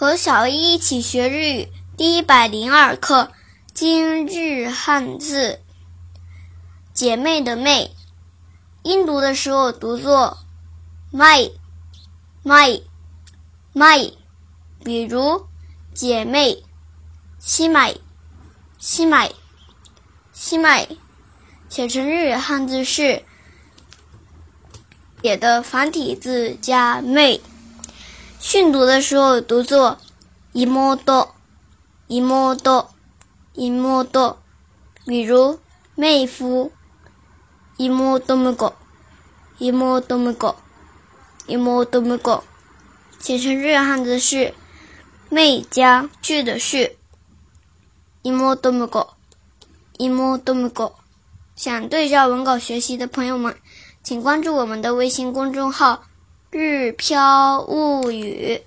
和小一一起学日语第一百零二课，今日汉字“姐妹”的“妹”，音读的时候读作 “my my my”，比如“姐妹”“西买”“西买”“西买”，写成日语汉字是“写的繁体字加“妹”。训读的时候读作 imodo imodo imodo，比如妹夫 imodomuko imodomuko imodomuko，写成日汉字是妹家去的是 imodomuko imodomuko。想对照文稿学习的朋友们，请关注我们的微信公众号。日飘物语。